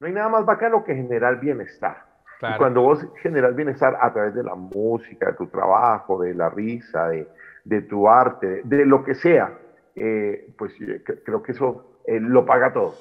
No hay nada más bacano que generar bienestar. Y cuando vos generas bienestar a través de la música, de tu trabajo, de la risa, de, tu arte, de, lo que sea, eh, pues creo que eso eh, lo paga todo.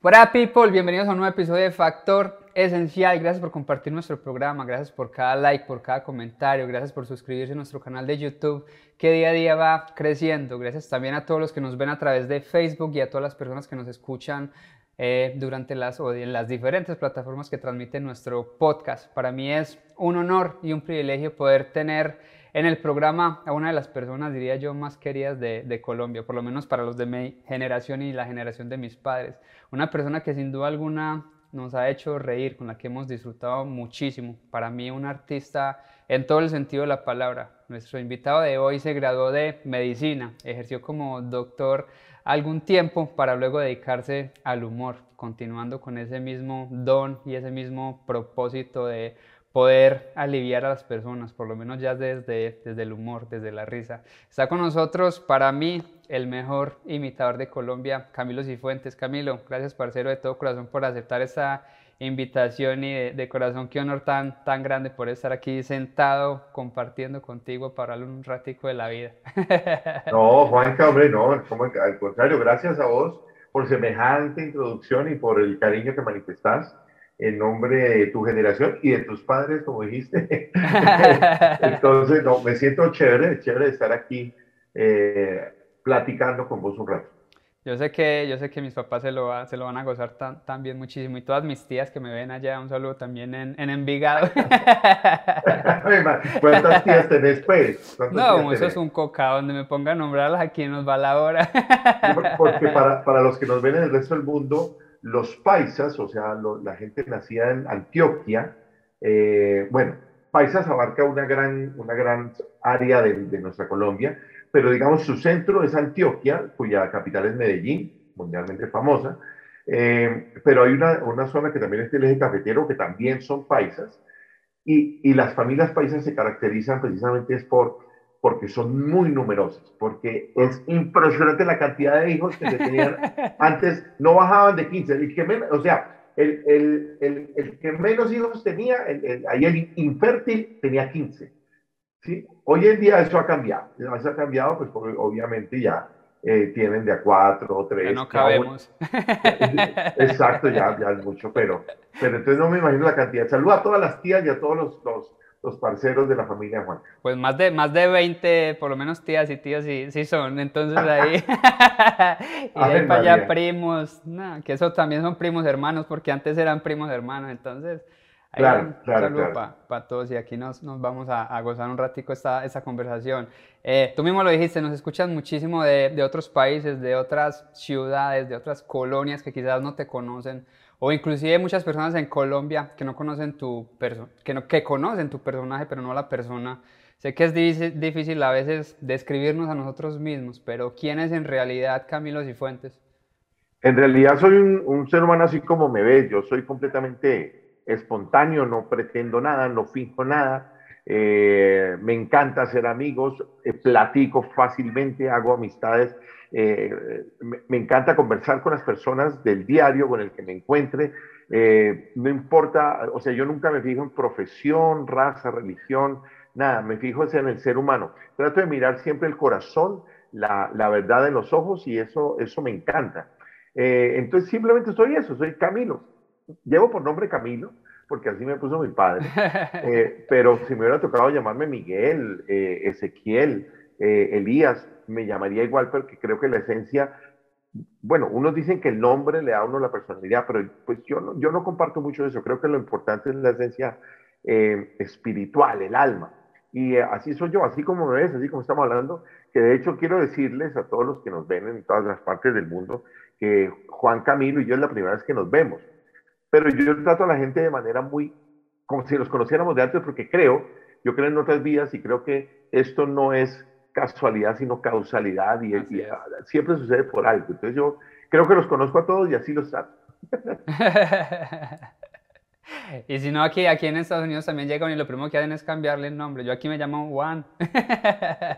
Hola people, bienvenidos a un nuevo episodio de Factor Esencial. Gracias por compartir nuestro programa, gracias por cada like, por cada comentario, gracias por suscribirse a nuestro canal de YouTube que día a día va creciendo. Gracias también a todos los que nos ven a través de Facebook y a todas las personas que nos escuchan eh, durante las, o en las diferentes plataformas que transmiten nuestro podcast. Para mí es un honor y un privilegio poder tener en el programa a una de las personas, diría yo, más queridas de, Colombia, por lo menos para los de mi generación y la generación de mis padres. Una persona que sin duda alguna nos ha hecho reír, con la que hemos disfrutado muchísimo. Para mí un artista en todo el sentido de la palabra. Nuestro invitado de hoy se graduó de medicina, ejerció como doctor algún tiempo para luego dedicarse al humor, continuando con ese mismo don y ese mismo propósito de poder aliviar a las personas, por lo menos ya desde, desde el humor, desde la risa. Está con nosotros, para mí, el mejor imitador de Colombia, Camilo Cifuentes. Camilo, gracias parcero de todo corazón por aceptar esta invitación y de, corazón, qué honor tan, tan grande por estar aquí sentado compartiendo contigo para hablar un ratico de la vida. No, Juanca, hombre, no, al contrario, gracias a vos por semejante introducción y por el cariño que manifestás en nombre de tu generación y de tus padres, como dijiste. Entonces, no, me siento chévere, chévere de estar aquí eh, platicando con vos un rato. Yo sé que, yo sé que mis papás se lo, se lo van a gozar también muchísimo y todas mis tías que me ven allá, un saludo también en, en Envigado. ¿Cuántas tías tenés pues? No, eso es un coca, donde me ponga a nombrarlas aquí nos va la hora. Porque para, para los que nos ven en el resto del mundo, los paisas, o sea, la gente nacida en Antioquia, eh, bueno, paisas abarca una gran, una gran área de, nuestra Colombia, pero digamos su centro es Antioquia, cuya capital es Medellín, mundialmente famosa, eh, pero hay una, una, zona que también es el eje cafetero, que también son paisas, y, y las familias paisas se caracterizan precisamente es por porque son muy numerosos, porque es impresionante la cantidad de hijos que se tenían antes, no bajaban de 15, el que menos, o sea, el, el, el, el que menos hijos tenía, ahí el infértil tenía 15. ¿sí? Hoy en día eso ha cambiado, eso ha cambiado, pues obviamente ya eh, tienen de a cuatro o tres. no cabemos. Exacto, ya, ya es mucho, pero, pero entonces no me imagino la cantidad. Saluda a todas las tías y a todos los, los los parceros de la familia Juan. Pues más de, más de 20, por lo menos tías y tíos sí, sí son, entonces ahí, y de ahí para allá primos, no, que eso también son primos hermanos, porque antes eran primos hermanos, entonces... Ahí claro, un claro, saludo para todos y aquí nos, nos vamos a, a, gozar un ratico esta, esta conversación. Eh, tú mismo lo dijiste, nos escuchas muchísimo de, de otros países, de otras ciudades, de otras colonias que quizás no te conocen o inclusive muchas personas en Colombia que no conocen tu que, no, que conocen tu personaje, pero no la persona. Sé que es difícil a veces describirnos a nosotros mismos, pero ¿quién es en realidad Camilo Cifuentes? En realidad soy un, ser humano así como me ves, yo soy completamente espontáneo, no pretendo nada, no finjo nada, eh, me encanta hacer amigos, eh, platico fácilmente, hago amistades eh, me, encanta conversar con las personas del diario con el que me encuentre. Eh, no importa, o sea, yo nunca me fijo en profesión, raza, religión, nada, me fijo en el ser humano. Trato de mirar siempre el corazón, la, la verdad en los ojos y eso, eso me encanta. Eh, entonces simplemente soy eso, soy Camilo. Llevo por nombre Camilo, porque así me puso mi padre. pero si me hubiera tocado llamarme Miguel, Ezequiel, Elías, me llamaría igual, porque creo que la esencia, bueno, unos dicen que el nombre le da a uno la personalidad, pero pues yo no, yo no comparto mucho eso. Creo que lo importante es la esencia eh, espiritual, el alma. Y eh, así soy yo, así como me ves, así como estamos hablando, que de hecho quiero decirles a todos los que nos ven en todas las partes del mundo que Juan Camilo y yo es la primera vez que nos vemos. Pero yo trato a la gente de manera muy, como si nos conociéramos de antes, porque creo, yo creo en otras vidas y creo que esto no es casualidad, sino causalidad y, siempre sucede por algo. Entonces yo creo que los conozco a todos y así los trato. Y si no, aquí, aquí en Estados Unidos también llegan y lo primero que hacen es cambiarle el nombre. Yo aquí me llamo Juan.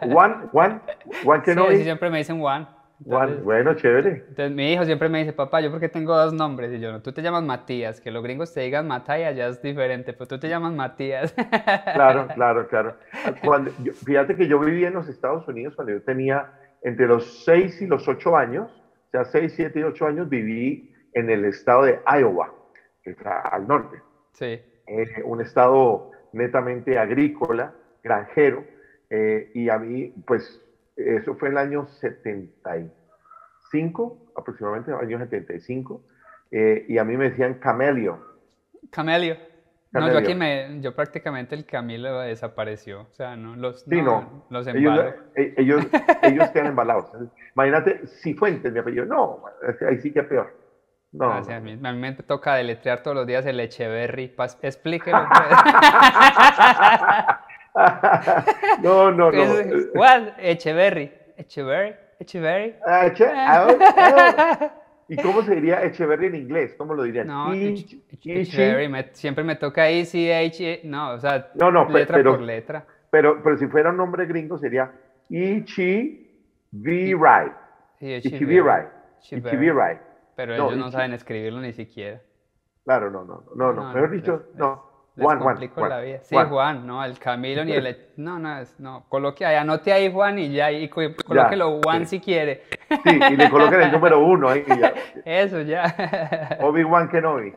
Juan, Juan, Juan que no sí, siempre me dicen Juan. Bueno, chévere. Entonces mi hijo siempre me dice, papá, yo porque tengo dos nombres. Y yo, no, tú te llamas Matías, que los gringos te digan Mataya ya es diferente, pero tú te llamas Matías. Claro, claro, claro. Cuando, fíjate que yo viví en los Estados Unidos cuando yo tenía entre los 6 y los 8 años, o sea, 6, 7 y 8 años, viví en el estado de Iowa, que está al norte. Sí. Eh, un estado netamente agrícola, granjero, eh, y a mí, pues, eso fue en el año 75, aproximadamente, el año 75, eh, y a mí me decían camelio. Camelio. No, yo aquí me, yo prácticamente el Camilo desapareció, o sea, no, los, sí, no, los ellos, ellos, ellos quedan embalados. Imagínate, Cifuentes, mi apellido, no, ahí sí que peor. No, ah, a, mí, me toca deletrear todos los días el Echeverry. Explíquelo. no, no, no. ¿Cuál? Echeverry. Echeverry. Echeverry. Ah, ah, ¿Y cómo se diría Echeverry en inglés? ¿Cómo lo dirían? No, Echeverry. siempre me toca ECH. No, o sea, no, no, letra pero, por letra. Pero, pero si fuera un nombre gringo sería. Ichi V. Right. Pero ellos no saben escribirlo ni siquiera. Claro, no, no, no, no. Mejor dicho, no. Juan, Juan, la vida. Sí, Juan. no, el Camilo ni el... No, no, no, coloque ahí, anote ahí Juan y ya, y colóquelo Juan si quiere. Sí, y le coloquen el número uno ahí y ya. Eso, ya. Obi-Wan Kenobi.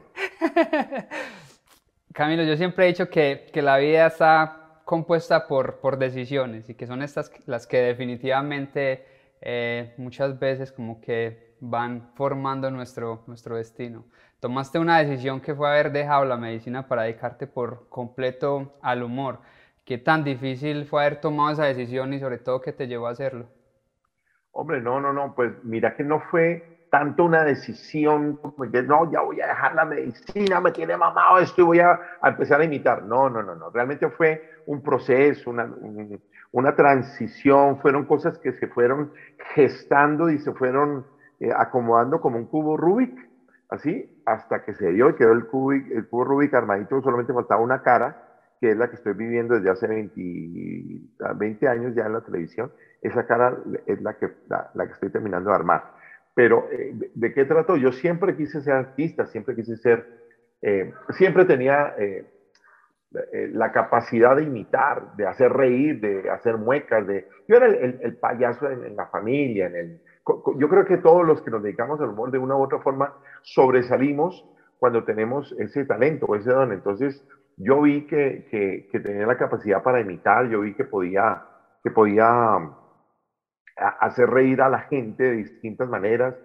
Camilo, yo siempre he dicho que, que la vida está compuesta por, por decisiones y que son estas las que definitivamente eh, muchas veces como que van formando nuestro, nuestro destino. Tomaste una decisión que fue haber dejado la medicina para dedicarte por completo al humor. ¿Qué tan difícil fue haber tomado esa decisión y sobre todo qué te llevó a hacerlo? Hombre, no, no, no, pues mira que no fue tanto una decisión como que no, ya voy a dejar la medicina, me tiene mamado esto y voy a, empezar a imitar. No, no, no, no, realmente fue un proceso, una, una transición, fueron cosas que se fueron gestando y se fueron eh, acomodando como un cubo Rubik, así, hasta que se dio y quedó el, cubo, el cubo Rubik armadito, solamente faltaba una cara, que es la que estoy viviendo desde hace 20, 20 años ya en la televisión. Esa cara es la que, la, que estoy terminando de armar. Pero, eh, ¿de, qué trato? Yo siempre quise ser artista, siempre quise ser, eh, siempre tenía la capacidad de imitar, de hacer reír, de hacer muecas, de... Yo era el, payaso en, la familia, en el, yo creo que todos los que nos dedicamos al humor de una u otra forma sobresalimos cuando tenemos ese talento o ese don. Entonces yo vi que, tenía la capacidad para imitar, yo vi que podía, que podía um, hacer reír a la gente de distintas maneras,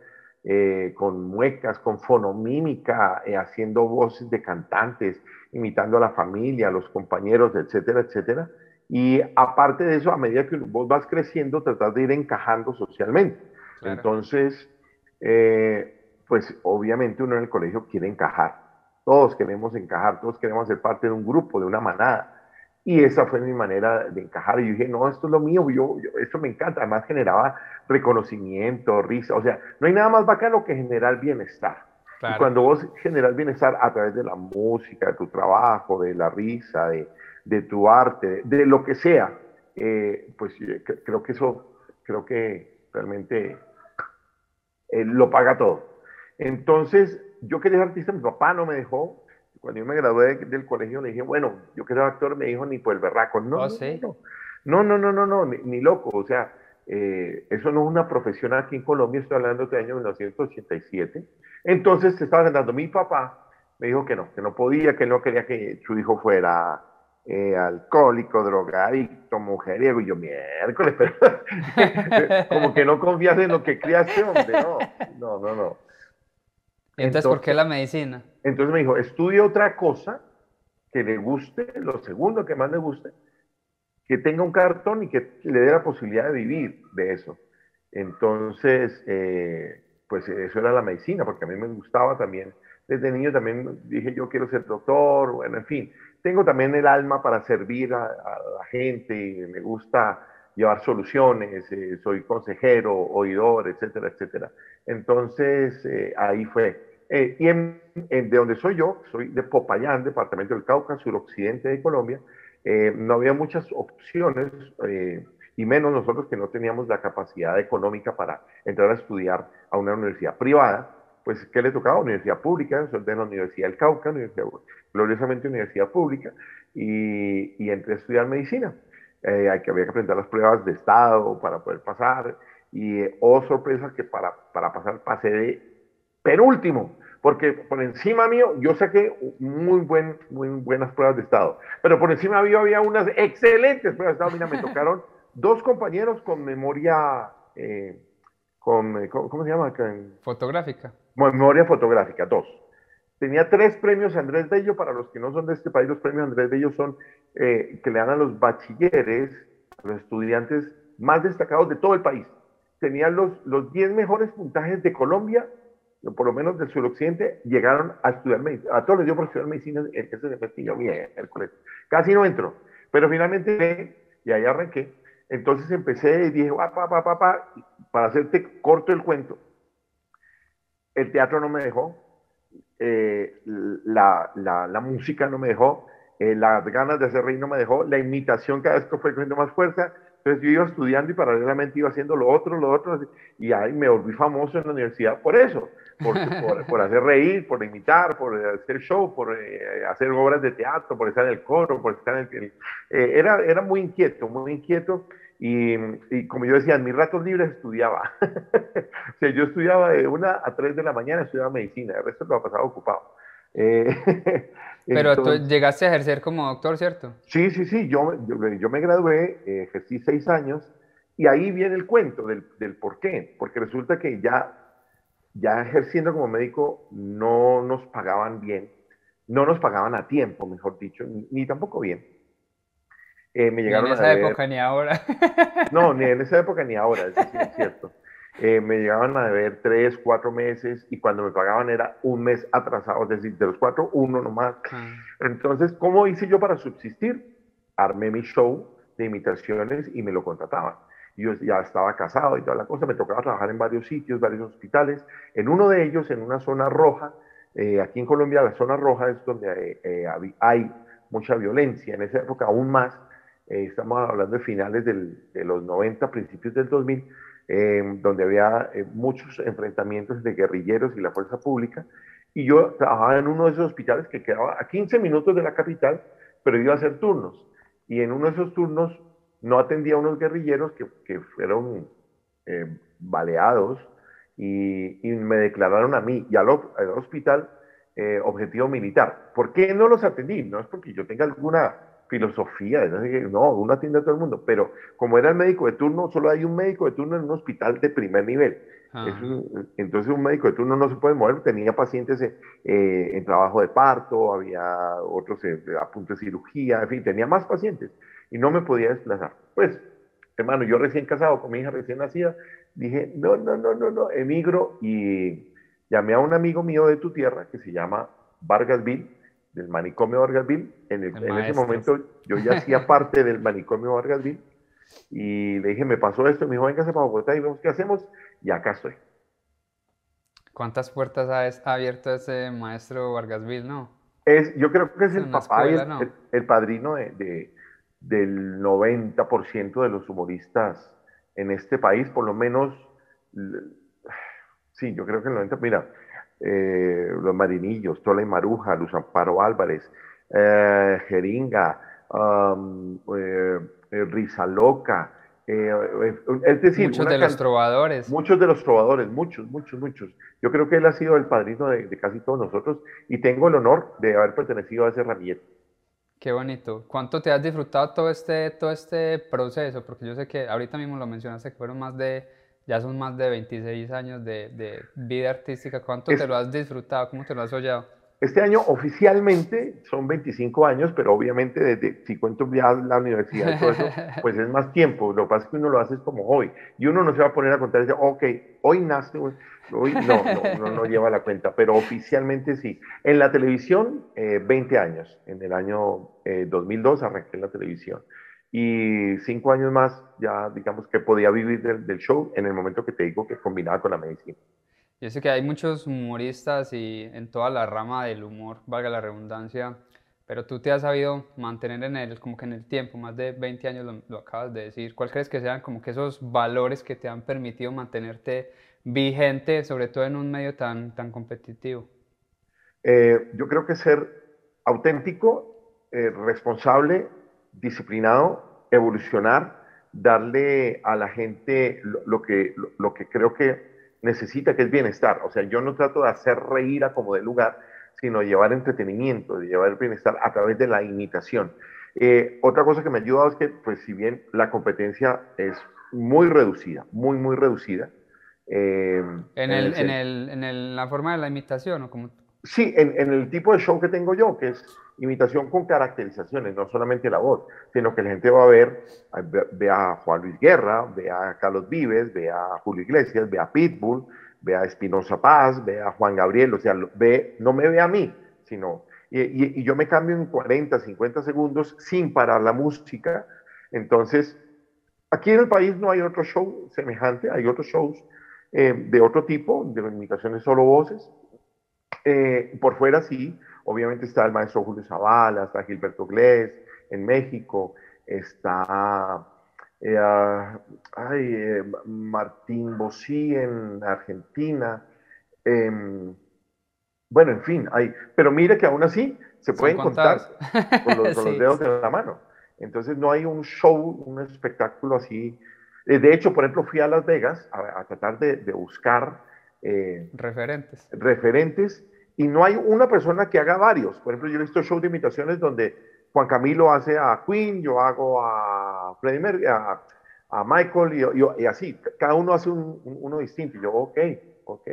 eh, con muecas, con fonomímica, eh, haciendo voces de cantantes, imitando a la familia, a los compañeros, etcétera, etcétera. Y aparte de eso, a medida que vos vas creciendo, tratar de ir encajando socialmente. Entonces, eh, pues obviamente uno en el colegio quiere encajar. Todos queremos encajar, todos queremos ser parte de un grupo, de una manada. Y esa fue mi manera de encajar. Y yo dije, no, esto es lo mío, yo, esto me encanta. Además generaba reconocimiento, risa. O sea, no hay nada más bacano que generar bienestar. Y cuando vos generas bienestar a través de la música, de tu trabajo, de la risa, de, de tu arte, de, lo que sea, eh, pues creo que eso, creo que realmente él lo paga todo. Entonces, yo quería ser artista, mi papá no me dejó. Cuando yo me gradué del colegio le dije, bueno, yo quiero ser actor, me dijo, ni por el berraco. No, oh, no, no, no, no, no, ni, loco. O sea, eh, eso no es una profesión aquí en Colombia, estoy hablando de año 1987. Entonces, se estaba sentando mi papá, me dijo que no, que no podía, que no quería que su hijo fuera eh, alcohólico, drogadicto, mujeriego, y yo, miércoles, pero como que no confías en lo que criaste, hombre, no, no, no, no. Entonces, ¿por qué la medicina? Entonces me dijo, estudie otra cosa que le guste, lo segundo que más le guste, que tenga un cartón y que le dé la posibilidad de vivir de eso. Entonces, eh, pues eso era la medicina, porque a mí me gustaba también. Desde niño también dije, yo quiero ser doctor, bueno, en fin tengo también el alma para servir a, la gente, me gusta llevar soluciones, eh, soy consejero, oidor, etcétera, etcétera. Entonces, eh, ahí fue. Eh, y en, de donde soy yo, soy de Popayán, departamento del Cauca, suroccidente de Colombia, eh, no había muchas opciones, eh, y menos nosotros que no teníamos la capacidad económica para entrar a estudiar a una universidad privada, pues ¿qué le tocaba? Universidad pública, soy de la Universidad del Cauca, universidad, gloriosamente universidad pública, y, y entré a estudiar medicina. que, había que presentar las pruebas de estado para poder pasar, y oh sorpresa que para, para pasar pasé de penúltimo, porque por encima mío yo saqué muy, buen, muy buenas pruebas de estado, pero por encima mío había unas excelentes pruebas de estado. Mira, me tocaron dos compañeros con memoria, eh, con, eh, ¿cómo, se llama? Fotográfica. Memoria fotográfica, dos. Tenía tres premios Andrés Bello, para los que no son de este país, los premios Andrés Bello son eh, que le dan a los bachilleres, los estudiantes más destacados de todo el país. Tenían los, los 10 mejores puntajes de Colombia por lo menos del suroccidente, llegaron a estudiar medicina. A todos les dio por estudiar medicina en ese semestre yo el colegio. Casi no entro, pero finalmente, y ahí arranqué. Entonces empecé y dije, pa, pa, pa, pa, para hacerte corto el cuento, el teatro no me dejó, eh, la, la, la, música no me dejó, eh, las ganas de hacer reír no me dejó, la imitación cada vez que fue cogiendo más fuerza, entonces yo iba estudiando y paralelamente iba haciendo lo otro, lo otro, y ahí me volví famoso en la universidad por eso, por, por, hacer reír, por imitar, por hacer show, por eh, hacer obras de teatro, por estar en el coro, por estar en el... Eh, era, era muy inquieto, muy inquieto, y, y, como yo decía, en mis ratos libres estudiaba. o sea, yo estudiaba de una a tres de la mañana, estudiaba medicina, el resto lo ha pasado ocupado. Eh, Pero tú llegaste a ejercer como doctor, ¿cierto? Sí, sí, sí. Yo, yo, me gradué, eh, ejercí seis años y ahí viene el cuento del, del, por qué. Porque resulta que ya, ya ejerciendo como médico no nos pagaban bien, no nos pagaban a tiempo, mejor dicho, ni, tampoco bien. Eh, me llegaron ni en esa época ni ahora. no, ni en esa época ni ahora, eso sí es cierto. Eh, me llegaban a deber tres, cuatro meses y cuando me pagaban era un mes atrasado, es decir, de los cuatro, uno nomás. Ah. Entonces, ¿cómo hice yo para subsistir? Armé mi show de imitaciones y me lo contrataban. Yo ya estaba casado y toda la cosa, me tocaba trabajar en varios sitios, varios hospitales. En uno de ellos, en una zona roja, eh, aquí en Colombia la zona roja es donde eh, hay mucha violencia, en esa época aún más, estamos hablando de finales de los 90, principios del 2000, Em, donde había eh, muchos enfrentamientos de guerrilleros y la fuerza pública. Y yo trabajaba en uno de esos hospitales que quedaba a 15 minutos de la capital, pero iba a hacer turnos. Y en uno de esos turnos no atendía a unos guerrilleros que, que fueron eh, baleados y, y, me declararon a mí y al, al hospital eh, objetivo militar. ¿Por qué no los atendí? No es porque yo tenga alguna filosofía, no, uno atiende a todo el mundo, pero como era el médico de turno, solo hay un médico de turno en un hospital de primer nivel. Ah. entonces un médico de turno no se puede mover, tenía pacientes eh, en trabajo de parto, había otros eh, a punto de cirugía, en fin, tenía más pacientes y no me podía desplazar. Pues, hermano, yo recién casado con mi hija recién nacida, dije, no, no, no, no, no, emigro y llamé a un amigo mío de tu tierra que se llama Vargas Bill, del manicomio Vargasville. En, en ese momento yo ya hacía parte del manicomio Vargasville y le dije, me pasó esto, me dijo, véngase para Bogotá y vemos qué hacemos y acá estoy. ¿Cuántas puertas ha abierto ese maestro Vargasville, no? Es, yo creo que es, el papá y el, padrino de, del 90% de los humoristas en este país, por lo menos, sí, yo creo que el 90%, mira, eh, los Marinillos, Tola y Maruja, Luz Amparo Álvarez, eh, Jeringa, um, eh, Risa Loca, es decir, muchos de los trovadores. Muchos de los trovadores, muchos, muchos, muchos. Yo creo que él ha sido el padrino de, casi todos nosotros y tengo el honor de haber pertenecido a ese ramillete. Qué bonito. ¿Cuánto te has disfrutado todo este, todo este proceso? Porque yo sé que ahorita mismo lo mencionaste que fueron más de ya son más de 26 años de, de vida artística. ¿Cuánto te lo has disfrutado? ¿Cómo te lo has soñado? Este año oficialmente son 25 años, pero obviamente desde, si cuento ya la universidad y todo eso, pues es más tiempo. Lo que pasa es que uno lo hace como hoy. Y uno no se va a poner a contar, dice, ok, hoy nace, hoy no, no, no, lleva la cuenta, pero oficialmente sí. En la televisión, 20 eh, años. En el año 2002 eh, arranqué en la televisión y cinco años más ya digamos que podía vivir del, show en el momento que te digo que combinaba con la medicina. Yo sé que hay muchos humoristas y en toda la rama del humor, valga la redundancia, pero tú te has sabido mantener en el, como que en el tiempo, más de 20 años lo, lo, acabas de decir. ¿Cuál crees que sean como que esos valores que te han permitido mantenerte vigente, sobre todo en un medio tan, tan competitivo? Eh, yo creo que ser auténtico, eh, responsable, disciplinado, evolucionar, darle a la gente lo, lo que, lo, lo que creo que necesita, que es bienestar. O sea, yo no trato de hacer reír a como de lugar, sino llevar entretenimiento, de llevar bienestar a través de la imitación. Eh, otra cosa que me ha ayudado es que, pues, si bien la competencia es muy reducida, muy, muy reducida. Eh, ¿En, el, en, el, en el, la forma de la imitación o como Sí, en, el tipo de show que tengo yo, que es imitación con caracterizaciones, no solamente la voz, sino que la gente va a ver, ve a Juan Luis Guerra, ve a Carlos Vives, ve a Julio Iglesias, ve a Pitbull, ve a Espinosa Paz, ve a Juan Gabriel, o sea, ve, no me ve a mí, sino, y yo me cambio en 40, 50 segundos sin parar la música. Entonces, aquí en el país no hay otro show semejante, hay otros shows eh, de otro tipo, de imitaciones solo voces, eh, por fuera sí, obviamente está el maestro Julio Zavala, está Gilberto Glés en México, está eh, ay, eh, Martín Bosí en Argentina. Eh, bueno, en fin, hay, pero mire que aún así se pueden contar con, los, con sí, los, dedos de la mano. Entonces no hay un show, un espectáculo así. De hecho, por ejemplo, fui a Las Vegas a, a tratar de, de buscar eh, referentes. referentes y no hay una persona que haga varios. Por ejemplo, yo he visto shows de imitaciones donde Juan Camilo hace a Queen, yo hago a Freddie Mercury, a, a Michael y, y, y, así. Cada uno hace un, un, uno distinto. Y yo, ok, ok.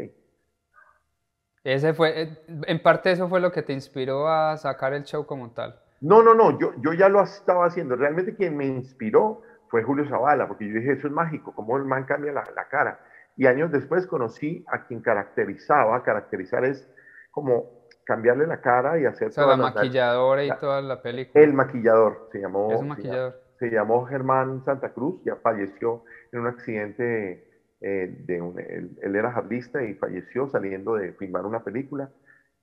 Ese fue, eh, en parte eso fue lo que te inspiró a sacar el show como tal. No, no, no, yo, yo ya lo estaba haciendo. Realmente quien me inspiró fue Julio Zavala, porque yo dije, eso es mágico, cómo el man cambia la, la cara. Y años después conocí a quien caracterizaba, caracterizar es como cambiarle la cara y hacer o sea, la maquilladora y toda la película. El maquillador se llamó. Es un maquillador. Se, se llamó Germán Santa Cruz, ya falleció en un accidente eh, de un, él, él, era jarlista y falleció saliendo de filmar una película.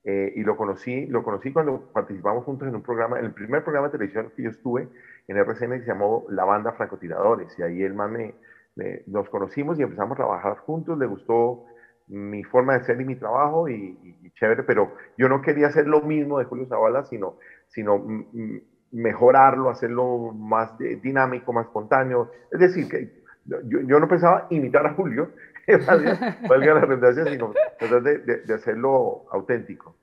Eh, y lo conocí, lo conocí cuando participamos juntos en un programa, en el primer programa de televisión que yo estuve en RCN que se llamó La Banda Francotiradores. Y ahí él más me, me, nos conocimos y empezamos a trabajar juntos. Le gustó mi forma de ser y mi trabajo y, y, y, chévere, pero yo no quería hacer lo mismo de Julio Zavala, sino, sino mejorarlo, hacerlo más de, dinámico, más espontáneo. Es decir, que yo, yo no pensaba imitar a Julio, valga la redundancia, sino tratar de, de, de, hacerlo auténtico.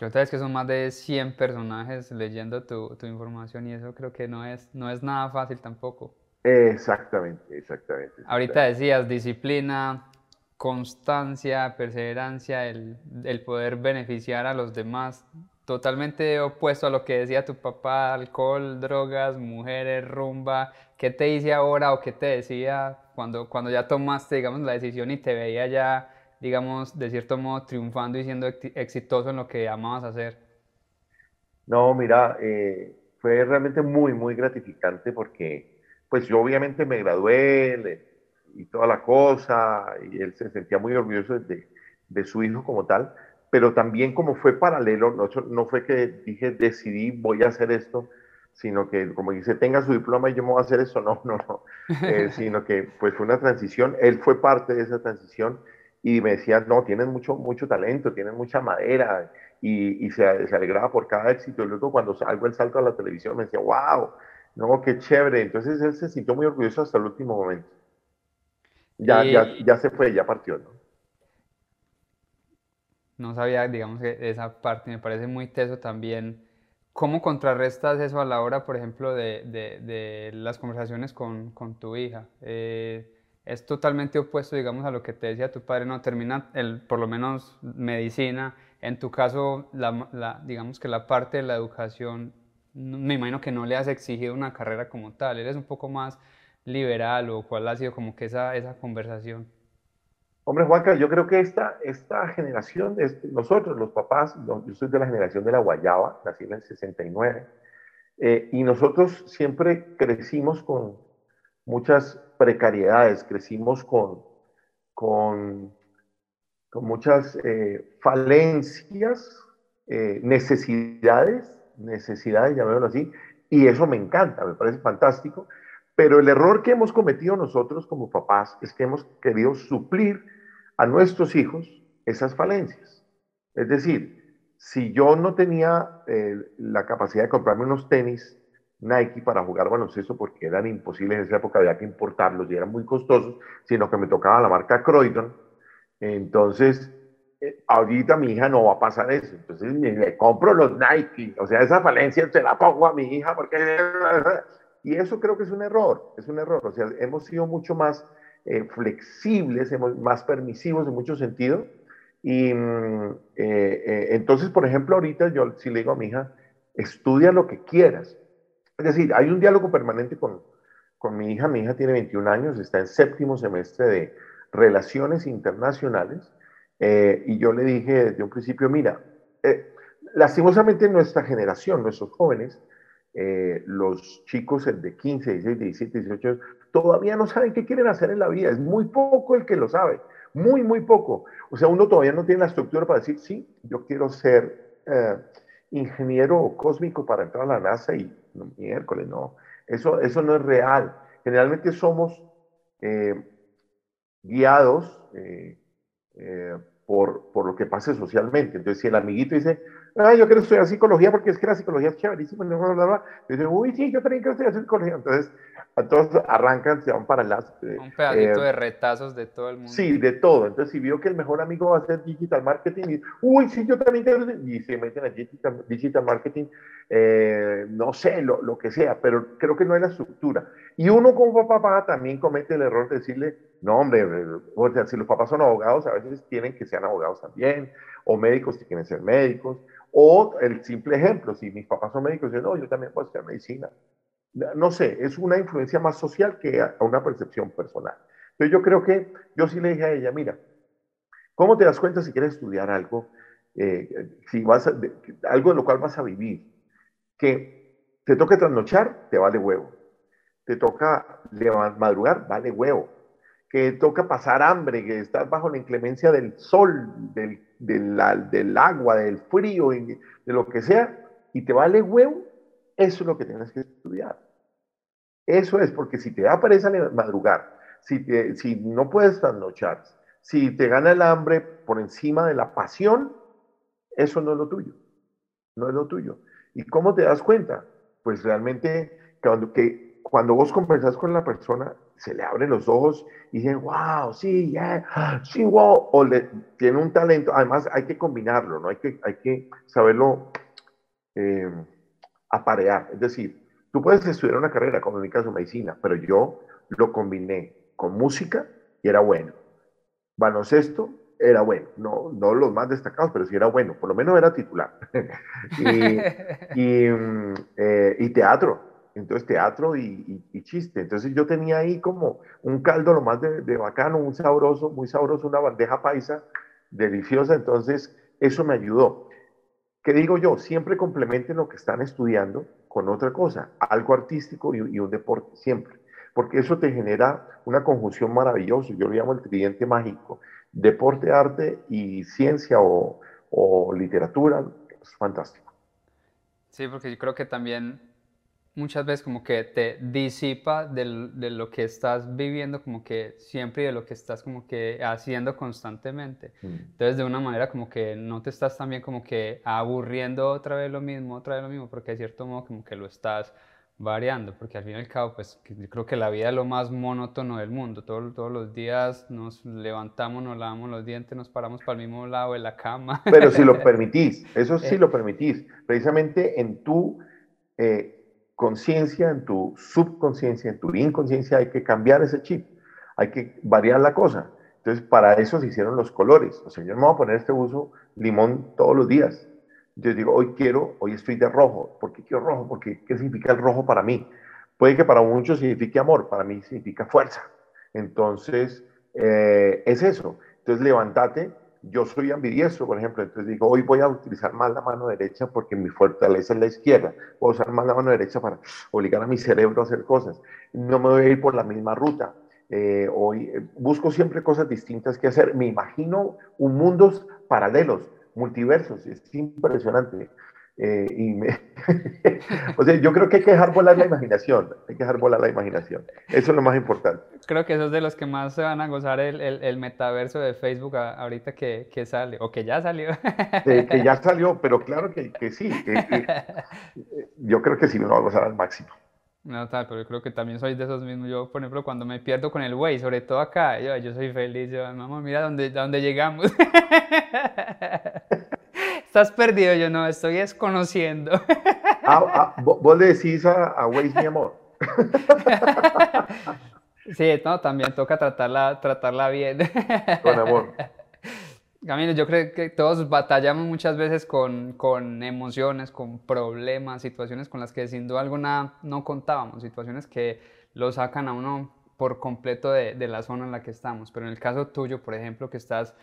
Yo sabes que son más de 100 personajes leyendo tu, tu, información y eso creo que no es, no es nada fácil tampoco. Exactamente, exactamente. Ahorita decías disciplina, constancia, perseverancia, el, el, poder beneficiar a los demás, totalmente opuesto a lo que decía tu papá, alcohol, drogas, mujeres, rumba, ¿qué te dice ahora o qué te decía cuando, cuando ya tomaste, digamos, la decisión y te veía ya, digamos, de cierto modo triunfando y siendo exitoso en lo que amabas hacer? No, mira, eh, fue realmente muy, muy gratificante porque, pues yo obviamente me gradué, y toda la cosa, y él se sentía muy orgulloso de, de su hijo como tal, pero también como fue paralelo, no, no fue que dije, decidí, voy a hacer esto, sino que como dice, tenga su diploma y yo me voy a hacer eso, no, no, no, eh, sino que pues fue una transición, él fue parte de esa transición y me decía, no, tienes mucho, mucho talento, tienes mucha madera, y, y se, se, alegraba por cada éxito, y luego cuando salgo el salto a la televisión me decía, wow, no, qué chévere, entonces él se sintió muy orgulloso hasta el último momento. Ya, y, ya, ya se fue, ya partió, ¿no? No sabía, digamos, que esa parte me parece muy teso también. ¿Cómo contrarrestas eso a la hora, por ejemplo, de, de, de las conversaciones con, con tu hija? Eh, es totalmente opuesto, digamos, a lo que te decía tu padre, no, termina el, por lo menos medicina. En tu caso, la, la, digamos que la parte de la educación, me imagino que no le has exigido una carrera como tal, eres un poco más liberal o cuál ha sido como que esa, esa conversación? Hombre, Juanca, yo creo que esta, esta generación, este, nosotros los papás, yo soy de la generación de la Guayaba, nací en el 69, eh, y nosotros siempre crecimos con muchas precariedades, crecimos con, con con muchas eh, falencias, eh, necesidades, necesidades, llamémoslo así, y eso me encanta, me parece fantástico, pero el error que hemos cometido nosotros como papás es que hemos querido suplir a nuestros hijos esas falencias. Es decir, si yo no tenía eh, la capacidad de comprarme unos tenis Nike para jugar baloncesto porque eran imposibles en esa época, había que importarlos y eran muy costosos, sino que me tocaba la marca Croydon. Entonces, ahorita mi hija no va a pasar eso. Entonces, le compro los Nike. O sea, esa falencia se la pongo a mi hija porque... Y eso creo que es un error, es un error. O sea, hemos sido mucho más eh, flexibles, hemos, más permisivos en muchos sentidos. Y mm, eh, entonces, por ejemplo, ahorita yo si le digo a mi hija, estudia lo que quieras, es decir, hay un diálogo permanente con, con mi hija. Mi hija tiene 21 años, está en séptimo semestre de Relaciones Internacionales. Eh, y yo le dije desde un principio, mira, eh, lastimosamente nuestra generación, nuestros jóvenes, eh, los chicos de 15, 16, 17, 18 todavía no saben qué quieren hacer en la vida. Es muy poco el que lo sabe, muy, muy poco. O sea, uno todavía no tiene la estructura para decir, sí, yo quiero ser ingeniero cósmico para entrar a la NASA y miércoles, no. Eso, eso no es real. Generalmente somos eh, guiados eh, eh, por, por, lo que pase socialmente. Entonces, si el amiguito dice, ah, yo quiero estudiar psicología porque es que la psicología es chéverísima, dice, uy, sí, yo también quiero estudiar psicología. Entonces, todos arrancan, se van para las... Un pedacito de retazos de todo el mundo. Sí, de todo. Entonces, si vio que el mejor amigo va a ser digital marketing, y, uy, sí, yo también quiero... Y se meten a digital, digital marketing eh, no sé, lo, lo, que sea, pero creo que no es la estructura. Y uno como papá también comete el error de decirle, no, hombre, o sea, si los papás son abogados, a veces tienen que ser abogados también, o médicos que quieren ser médicos, o el simple ejemplo, si mis papás son médicos, yo no, yo también puedo estudiar medicina. No sé, es una influencia más social que a una percepción personal. Entonces yo creo que yo sí le dije a ella, mira, ¿cómo te das cuenta si quieres estudiar algo, eh, si vas algo de lo cual vas a vivir? que te toca trasnochar, te vale huevo. Te toca madrugar, vale huevo. Que toca pasar hambre, que estás bajo la inclemencia del sol, del, del, agua, del frío, de lo que sea, y te vale huevo, eso es lo que tienes que estudiar. Eso es, porque si te da pereza madrugar, si, si no puedes trasnochar, si te gana el hambre por encima de la pasión, eso no es lo tuyo. No es lo tuyo. ¿Y cómo te das cuenta? Pues realmente cuando, que cuando vos conversas con la persona, se le abren los ojos y dicen, wow, sí, yeah, sí, wow, o le, tiene un talento. Además, hay que combinarlo, ¿no? Hay que, hay que saberlo eh, aparear. Es decir, tú puedes estudiar una carrera, como en mi caso, medicina, pero yo lo combiné con música y era bueno. Baloncesto era bueno, no, no los más destacados, pero sí era bueno, por lo menos era titular. y, mm, eh, y, teatro, entonces teatro y, chiste. Entonces yo tenía ahí como un caldo lo más de, bacano, un sabroso, muy sabroso, una bandeja paisa deliciosa, entonces eso me ayudó. ¿Qué digo yo? Siempre complementen lo que están estudiando con otra cosa, algo artístico y, un deporte, siempre, porque eso te genera una conjunción maravillosa, yo lo llamo el tridente mágico deporte, arte y ciencia o, literatura, es fantástico. Sí, porque yo creo que también muchas veces como que te disipa de lo que estás viviendo como que siempre y de lo que estás como que haciendo constantemente. Mm. Entonces de una manera como que no te estás también como que aburriendo otra vez lo mismo, otra vez lo mismo, porque de cierto modo como que lo estás variando, porque al fin y al cabo, pues yo creo que la vida es lo más monótono del mundo. Todo, todos los días nos levantamos, nos lavamos los dientes, nos paramos para el mismo lado de la cama. Pero si lo permitís, eso sí eh. lo permitís. Precisamente en tu eh, conciencia, en tu subconsciencia, en tu inconsciencia, hay que cambiar ese chip, hay que variar la cosa. Entonces, para eso se hicieron los colores. O sea, yo no me voy a poner este uso limón todos los días yo digo, hoy quiero, hoy estoy de rojo. ¿Por qué quiero rojo? Porque ¿qué significa el rojo para mí? Puede que para muchos signifique amor, para mí significa fuerza. Entonces, eh, es eso. Entonces, levántate. Yo soy ambidiestro, por ejemplo, entonces digo, hoy voy a utilizar más la mano derecha porque mi fortaleza es la izquierda. Voy a usar más la mano derecha para obligar a mi cerebro a hacer cosas. No me voy a ir por la misma ruta. Eh, hoy eh, busco siempre cosas distintas que hacer. Me imagino un mundos paralelos, multiversos. Es impresionante. Eh, y o sea, yo creo que hay que dejar volar la imaginación, hay que dejar volar la imaginación. Eso es lo más importante. Creo que eso es de los que más se van a gozar el, el, metaverso de Facebook ahorita que, que, sale, o que ya salió. que ya salió, pero claro que, que sí. yo creo que sí me lo va a gozar al máximo. No, tal, pero yo creo que también soy de esos mismos. Yo, por ejemplo, cuando me pierdo con el güey, sobre todo acá, yo, yo soy feliz. Yo, mamá, mira dónde, dónde llegamos. Estás perdido, yo no, estoy desconociendo. Ah, ah, vos le decís a, a Waze mi amor. sí, no, también toca tratarla, tratarla bien. Con amor. Camilo, yo creo que todos batallamos muchas veces con, con, emociones, con problemas, situaciones con las que sin duda alguna no contábamos, situaciones que lo sacan a uno por completo de, de la zona en la que estamos. Pero en el caso tuyo, por ejemplo, que estás,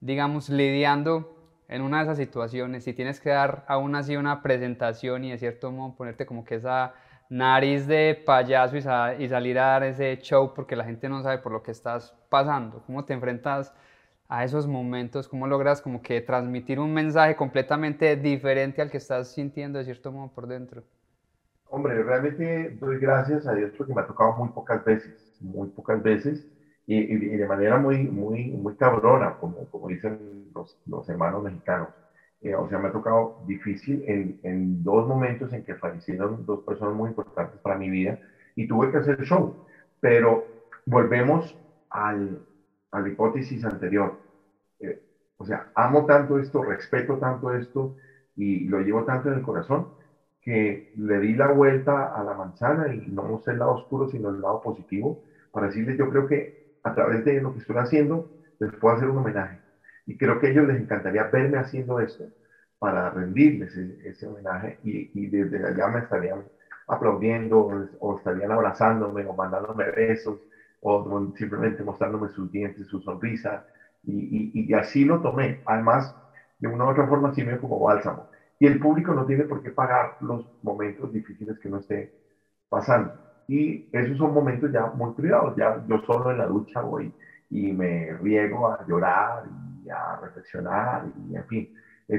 digamos, lidiando en una de esas situaciones, si tienes que dar aún así una presentación y de cierto modo ponerte como que esa nariz de payaso y, y, salir a dar ese show porque la gente no sabe por lo que estás pasando, cómo te enfrentas a esos momentos, cómo logras como que transmitir un mensaje completamente diferente al que estás sintiendo de cierto modo por dentro. Hombre, realmente doy gracias a Dios porque me ha tocado muy pocas veces, muy pocas veces y, de manera muy, muy, muy cabrona, como, como dicen los, los hermanos mexicanos. Eh, o sea, me ha tocado difícil en, en, dos momentos en que fallecieron dos personas muy importantes para mi vida y tuve que hacer show. Pero volvemos al, a la hipótesis anterior. Eh, o sea, amo tanto esto, respeto tanto esto y lo llevo tanto en el corazón que le di la vuelta a la manzana y no mostré el lado oscuro, sino el lado positivo para decirles, yo creo que a través de lo que estoy haciendo, les puedo hacer un homenaje. Y creo que a ellos les encantaría verme haciendo esto para rendirles e-, ese, homenaje y, desde allá me estarían aplaudiendo o estarían abrazándome o mandándome besos o simplemente mostrándome sus dientes, su sonrisa. Y, y, así lo tomé. Además, de una u otra forma, me como bálsamo. Y el público no tiene por qué pagar los momentos difíciles que uno esté pasando. Y esos son momentos ya muy privados, ya yo solo en la ducha voy y me riego a llorar y a reflexionar y en fin,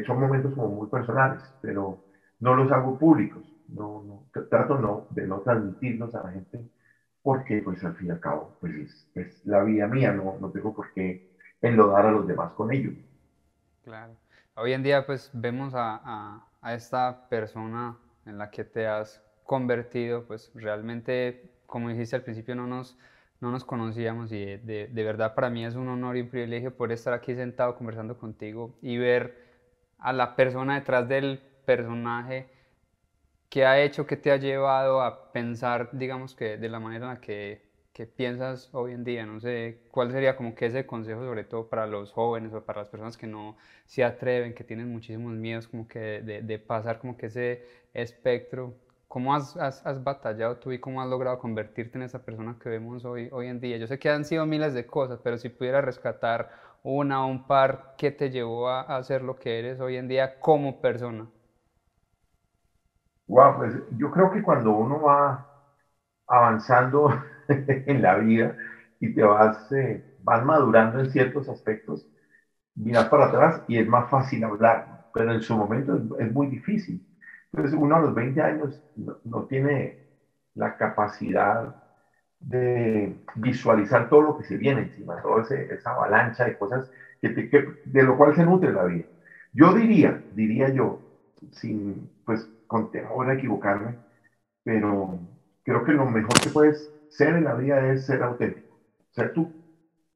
son momentos como muy personales, pero no los hago públicos, no, no, trato no, de no transmitirlos a la gente porque pues al fin y al cabo pues es, es la vida mía, no, no tengo por qué enlodar a los demás con ello. Claro. Hoy en día pues vemos a, a, a esta persona en la que te has convertido, pues realmente, como dijiste al principio, no nos, no nos conocíamos y de, de, verdad para mí es un honor y un privilegio poder estar aquí sentado conversando contigo y ver a la persona detrás del personaje que ha hecho, que te ha llevado a pensar, digamos que de la manera en la que, que, piensas hoy en día. No sé, ¿cuál sería como que ese consejo sobre todo para los jóvenes o para las personas que no se atreven, que tienen muchísimos miedos como que de, de pasar como que ese espectro ¿Cómo has, has, batallado tú y cómo has logrado convertirte en esa persona que vemos hoy, hoy en día? Yo sé que han sido miles de cosas, pero si pudieras rescatar una o un par, ¿qué te llevó a, a ser lo que eres hoy en día como persona? Wow, pues yo creo que cuando uno va avanzando en la vida y te vas, eh, vas madurando en ciertos aspectos, miras para atrás y es más fácil hablar, pero en su momento es, es muy difícil entonces uno a los 20 años no, tiene la capacidad de visualizar todo lo que se viene encima, toda esa avalancha de cosas de lo cual se nutre la vida. Yo diría, diría yo, sin, pues con temor a equivocarme, pero creo que lo mejor que puedes ser en la vida es ser auténtico, ser tú,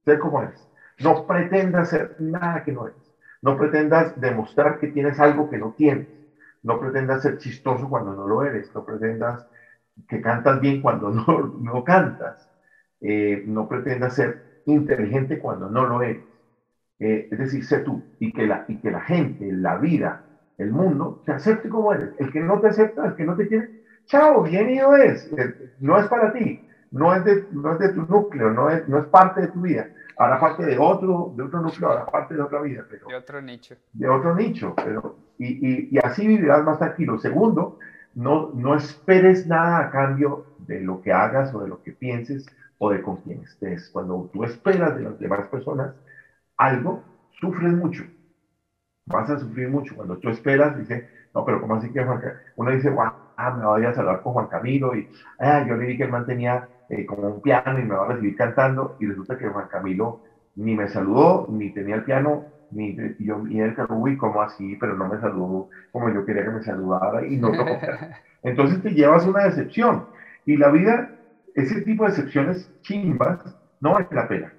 ser como eres. No pretendas ser nada que no eres. No pretendas demostrar que tienes algo que no tienes. No pretendas ser chistoso cuando no lo eres, no pretendas que cantas bien cuando no, no cantas, eh, no pretendas ser inteligente cuando no lo eres. Eh, es decir, sé tú y que, la, y que la gente, la vida, el mundo te acepte como eres. El que no te acepta, el que no te quiere, chao, bienvenido es. Eh, no es para ti, no es de, no es de tu núcleo, no es, no es parte de tu vida hará parte de otro, de otro núcleo, hará parte de otra vida. Pero, de otro nicho. De otro nicho, pero, y, y, así vivirás más tranquilo. Segundo, no, no esperes nada a cambio de lo que hagas o de lo que pienses o de con quien estés. Cuando tú esperas de las demás personas algo, sufres mucho. Vas a sufrir mucho. Cuando tú esperas, dice, no, pero ¿cómo así que? Uno dice, ah, me voy a saludar con Juan Camilo y ah, yo le dije que él mantenía eh, como un piano y me va a recibir cantando y resulta que Juan Camilo ni me saludó, ni tenía el piano, ni y yo y él uy, ¿cómo así? Pero no me saludó como yo quería que me saludara y no tocó. Entonces te llevas una decepción. Y la vida, ese tipo de decepciones chimbas, no vale la pena.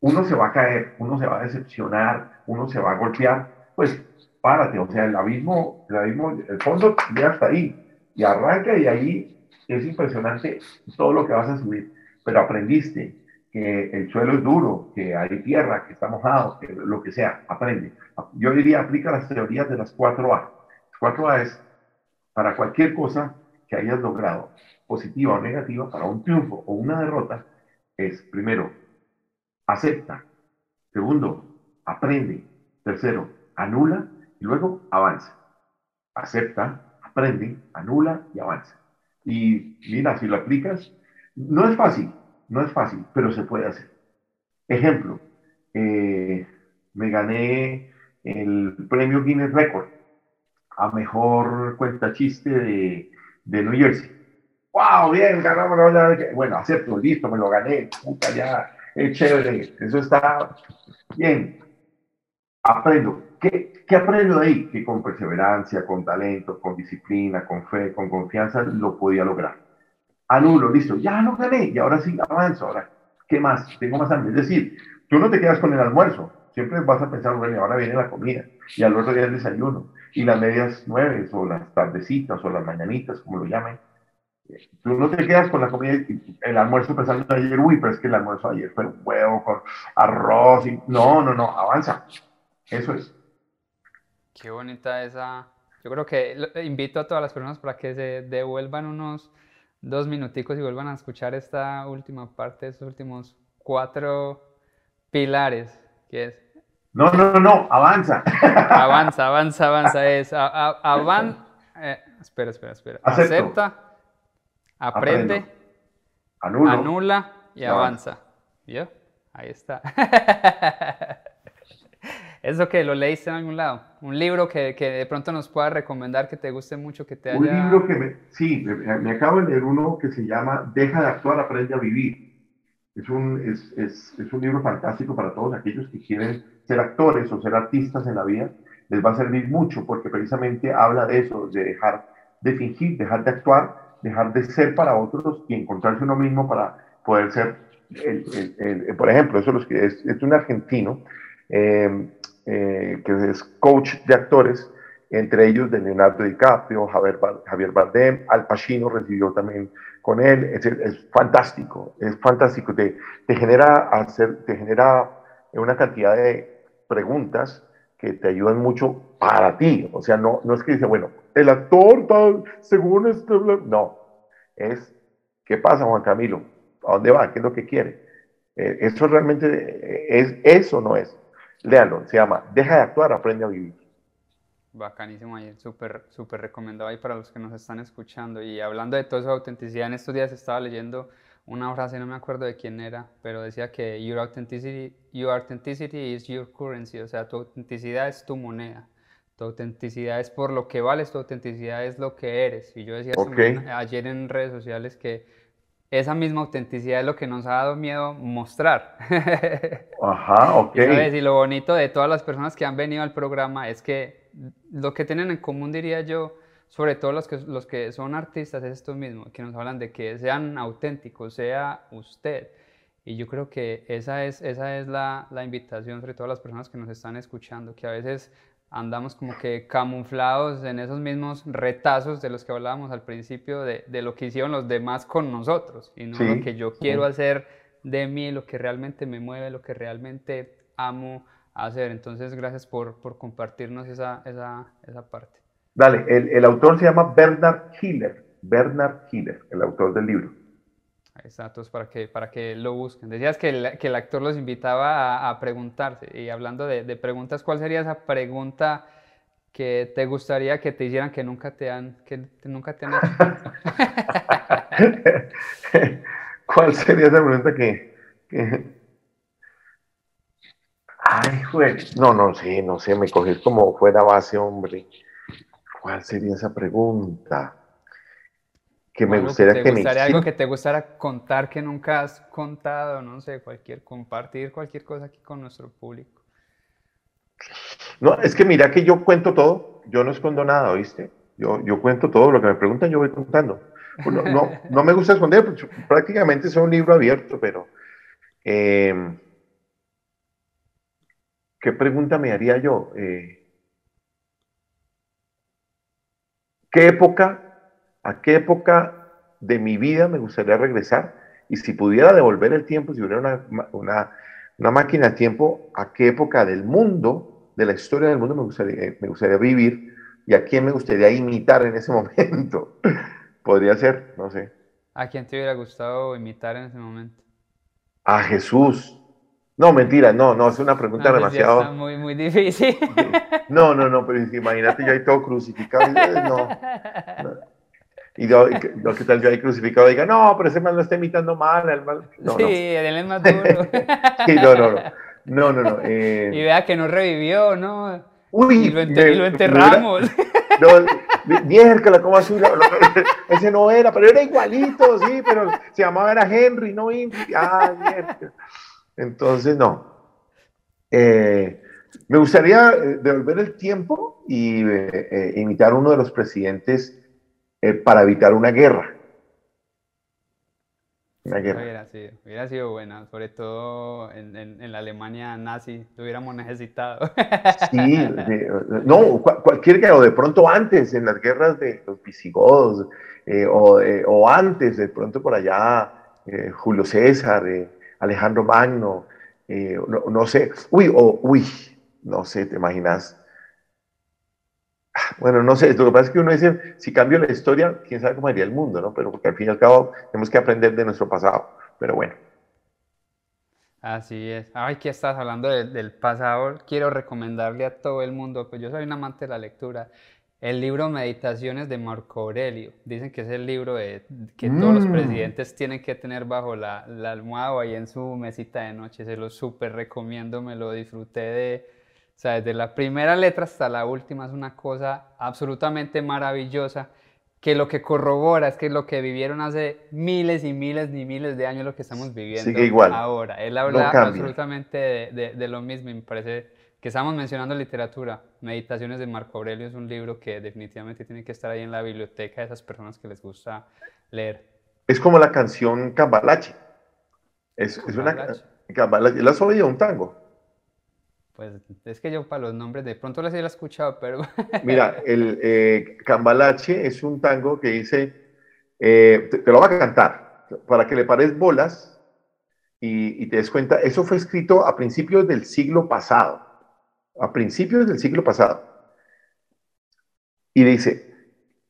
Uno se va a caer, uno se va a decepcionar, uno se va a golpear, pues párate, o sea, el abismo, el abismo, el fondo ya está ahí, y arranca y ahí es impresionante todo lo que vas a subir, pero aprendiste que el suelo es duro, que hay tierra, que está mojado, que lo que sea, aprende. Yo diría, aplica las teorías de las 4A. 4A es para cualquier cosa que hayas logrado, positiva o negativa, para un triunfo o una derrota, es primero, acepta. Segundo, aprende. Tercero, anula y luego avanza. Acepta, aprende, anula y avanza. Y mira, si lo aplicas, no es fácil, no es fácil, pero se puede hacer. Ejemplo, eh, me gané el premio Guinness Record a mejor cuenta chiste de, de New Jersey. ¡Wow! Bien, ganamos Bueno, acepto, listo, me lo gané. Puta, ya, es chévere. Eso está bien. Aprendo. ¿Qué, ¿Qué aprendo ahí? Que con perseverancia, con talento, con disciplina, con fe, con confianza, lo podía lograr anulo, listo, ya no gané y ahora sí avanzo, ahora, ¿qué más? Tengo más hambre. Es decir, tú no te quedas con el almuerzo, siempre vas a pensar, bueno, ahora viene la comida y al otro día el desayuno y las medias nueve o las tardecitas o las mañanitas, como lo llamen. Tú no te quedas con la comida, el almuerzo pensando ayer, uy, pero es que el almuerzo ayer fue un huevo con arroz. Y... No, no, no, avanza. Eso es. Qué bonita esa. Yo creo que invito a todas las personas para que se devuelvan unos dos minuticos y vuelvan a escuchar esta última parte, estos últimos cuatro pilares, que es... No, no, no, avanza. Avanza, avanza, avanza, es... avan, eh, espera, espera, espera. Acepta, aprende, anula y avanza. ¿Yo? Ahí está. ¿Eso que lo leíste en algún lado? Un libro que, que, de pronto nos pueda recomendar que te guste mucho, que te haya... Un libro que me... Sí, me, acabo de leer uno que se llama Deja de actuar, aprende a vivir. Es un, es, es, es un libro fantástico para todos aquellos que quieren ser actores o ser artistas en la vida. Les va a servir mucho porque precisamente habla de eso, de dejar de fingir, dejar de actuar, dejar de ser para otros y encontrarse uno mismo para poder ser, el, el, por ejemplo, eso es, es un argentino eh, eh, que es coach de actores, entre ellos de Leonardo DiCaprio, Javier, Bardem, Al Pacino recibió también con él, es, fantástico, es fantástico, te, te, genera hacer, te genera una cantidad de preguntas que te ayudan mucho para ti, o sea, no, no es que dice, bueno, el actor según este, no, es, ¿qué pasa Juan Camilo? ¿A dónde va? ¿Qué es lo que quiere? Eh, eso realmente es, eso no es. Léalo, se llama Deja de actuar, aprende a vivir. Bacanísimo ahí, súper, súper recomendado ahí para los que nos están escuchando. Y hablando de toda esa autenticidad, en estos días estaba leyendo una frase, no me acuerdo de quién era, pero decía que your authenticity, your authenticity is your currency, o sea, tu autenticidad es tu moneda. Tu autenticidad es por lo que vales, tu autenticidad es lo que eres. Y yo decía ayer en redes sociales que esa misma autenticidad es lo que nos ha dado miedo mostrar. Ajá, ok. Y, lo bonito de todas las personas que han venido al programa es que lo que tienen en común, diría yo, sobre todo los que, los que son artistas, es esto mismo, que nos hablan de que sean auténticos, sea usted. Y yo creo que esa es, esa es la, la invitación, sobre todo a las personas que nos están escuchando, que a veces andamos como que camuflados en esos mismos retazos de los que hablábamos al principio, de, de lo que hicieron los demás con nosotros, y no lo que yo quiero hacer de mí, lo que realmente me mueve, lo que realmente amo hacer. Entonces, gracias por, por compartirnos esa, esa, esa, parte. Dale, el, el autor se llama Bernard Hiller, Bernard Hiller, el autor del libro. Exacto, para que, para que lo busquen. Decías que el, que el actor los invitaba a, preguntarse. Y hablando de, preguntas, ¿cuál sería esa pregunta que te gustaría que te hicieran que nunca te han, que nunca te han hecho? ¿Cuál sería esa pregunta que, Ay, juez. No, no sé, no sé, me cogí como fuera base, hombre. ¿Cuál sería esa pregunta? Que me gustaría que, me Algo que te gustara contar que nunca has contado, no sé, cualquier, compartir cualquier cosa aquí con nuestro público. No, es que mira que yo cuento todo, yo no escondo nada, ¿oíste? Yo, yo cuento todo, lo que me preguntan yo voy contando. No, no, no me gusta esconder, pues, prácticamente es un libro abierto, pero... Eh, ¿Qué pregunta me haría yo? Eh, ¿Qué época, a qué época de mi vida me gustaría regresar? Y si pudiera devolver el tiempo, si hubiera una, una, una máquina de tiempo, ¿a qué época del mundo, de la historia del mundo me gustaría, me gustaría vivir? ¿Y a quién me gustaría imitar en ese momento? Podría ser, no sé. ¿A quién te hubiera gustado imitar en ese momento? A Jesús. No, mentira, no, no, es una pregunta demasiado. Está muy, muy difícil. No, no, no, pero imagínate yo ahí todo crucificado. no, Y yo, ¿qué tal yo ahí crucificado? Diga, no, pero ese mal lo está imitando mal. El mal. No, sí, él es más duro. sí, no, no, no. No, no, no. Eh. Y vea que no revivió, ¿no? Uy, y lo, lo enterramos. No, miércoles, ¿cómo así? Ese no era, pero era igualito, sí, pero se llamaba era Henry, no Indy. Ah, miércoles. Entonces, no. Eh, me gustaría eh, devolver el tiempo y eh, imitar a uno de los presidentes para evitar una guerra. Una guerra. Hubiera sido, hubiera sido buena, sobre todo en, la Alemania nazi, lo hubiéramos necesitado. Sí, no, cualquier guerra, o de pronto antes, en las guerras de los visigodos, o, o, antes, de pronto por allá, Julio César, Alejandro Magno, eh, no, sé, uy, o uy, no sé, ¿te imaginas? Bueno, no sé, lo que pasa es que uno dice, si cambio la historia, quién sabe cómo sería el mundo, ¿no? Pero porque al fin y al cabo tenemos que aprender de nuestro pasado, pero bueno. Así es. Ay, que estás hablando del pasado. Quiero recomendarle a todo el mundo, pues yo soy un amante de la lectura el libro Meditaciones de Marco Aurelio. Dicen que es el libro de, que todos los mm. presidentes tienen que tener bajo la, la almohada o ahí en su mesita de noche. Se lo súper recomiendo, me lo disfruté de, o sea, desde la primera letra hasta la última. Es una cosa absolutamente maravillosa que lo que corrobora es que lo que vivieron hace miles y miles y miles de años lo que estamos viviendo igual. ahora. Él habla absolutamente de, de, de lo mismo y me parece que estamos mencionando literatura, Meditaciones de Marco Aurelio es un libro que definitivamente tiene que estar ahí en la biblioteca de esas personas que les gusta leer. Es como la canción Cambalache. Es, es una Cambalache. ¿La has oído un tango? Pues es que yo para los nombres de pronto les he escuchado, pero... Mira, el eh, Cambalache es un tango que dice, eh, te, lo va a cantar, para que le pares bolas y, y te des cuenta, eso fue escrito a principios del siglo pasado a principios del siglo pasado. Y dice,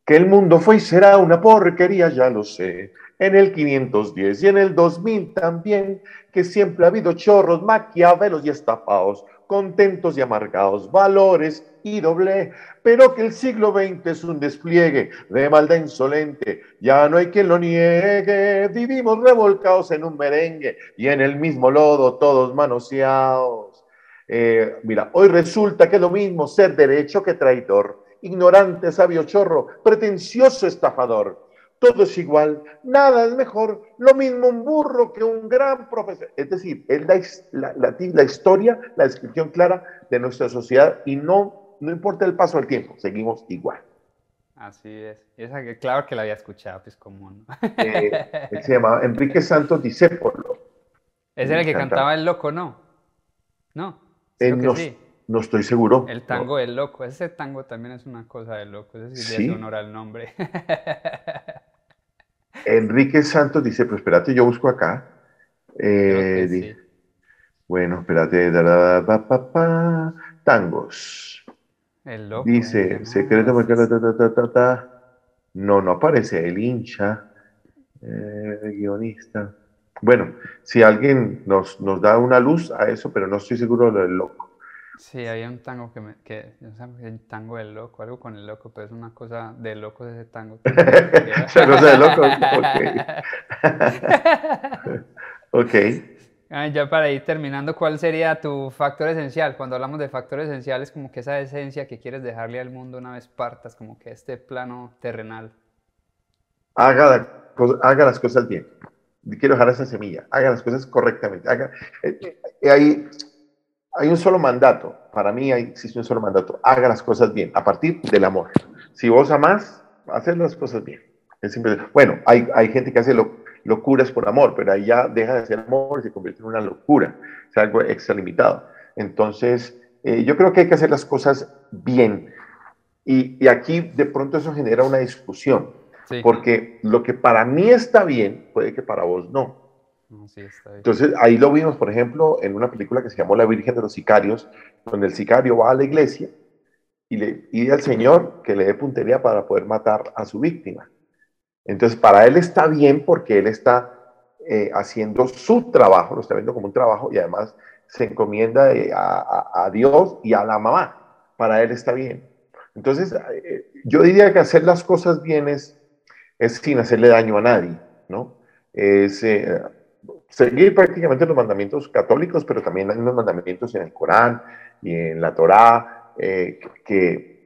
que el mundo fue y será una porquería, ya lo sé. En el 510 y en el 2000 también, que siempre ha habido chorros, maquiavelos y estafados, contentos y amargados, valores y doble, pero que el siglo XX es un despliegue de maldad insolente, ya no hay quien lo niegue, vivimos revolcados en un merengue y en el mismo lodo todos manoseados. Eh, mira, hoy resulta que es lo mismo ser derecho que traidor, ignorante, sabio chorro, pretencioso estafador. Todo es igual, nada es mejor, lo mismo un burro que un gran profesor. Es decir, es la, la, historia, la descripción clara de nuestra sociedad y no, no importa el paso del tiempo, seguimos igual. Así es. Esa claro que la había escuchado, pues común. Eh, se llamaba Enrique Santos Discépolo. Ese era el que cantaba el loco, ¿no? No. Eh, no, no, estoy seguro. El tango del loco, ese tango también es una cosa de loco, ese sí, le honor al nombre. Enrique Santos dice, pues espérate, yo busco acá. Eh, bueno, espérate, tangos. El loco. Dice, secreto, no, no aparece el hincha, eh, el guionista. Bueno, si alguien nos, nos da una luz a eso, pero no estoy seguro del loco. Sí, había un tango que, me, que el tango del loco, algo con el loco, pero es una cosa de locos ese tango. Esa cosa de loco, ok. Ah, ya para ir terminando, ¿cuál sería tu factor esencial? Cuando hablamos de factores esenciales, como que esa esencia que quieres dejarle al mundo una vez partas, como que este plano terrenal. Haga, haga las cosas bien. Quiero dejar esa semilla. Haga las cosas correctamente. Haga, eh, eh, hay, hay un solo mandato. Para mí existe un solo mandato. Haga las cosas bien, a partir del amor. Si vos amás, hacer las cosas bien. Es simple. Bueno, hay, hay gente que hace lo, locuras por amor, pero ahí ya deja de ser amor y se convierte en una locura, es algo extralimitado. Entonces, eh, yo creo que hay que hacer las cosas bien. Y, aquí de pronto eso genera una discusión, porque lo que para mí está bien, puede que para vos no. Entonces, ahí lo vimos, por ejemplo, en una película que se llamó La Virgen de los Sicarios, donde el sicario va a la iglesia y le pide al Señor que le dé puntería para poder matar a su víctima. Entonces, para él está bien porque él está eh, haciendo su trabajo, lo está viendo como un trabajo y además se encomienda eh, a, Dios y a la mamá. Para él está bien. Entonces, eh, yo diría que hacer las cosas bien es, sin hacerle daño a nadie, ¿no? Seguir prácticamente los mandamientos católicos, pero también hay unos mandamientos en el Corán y en la Torá que,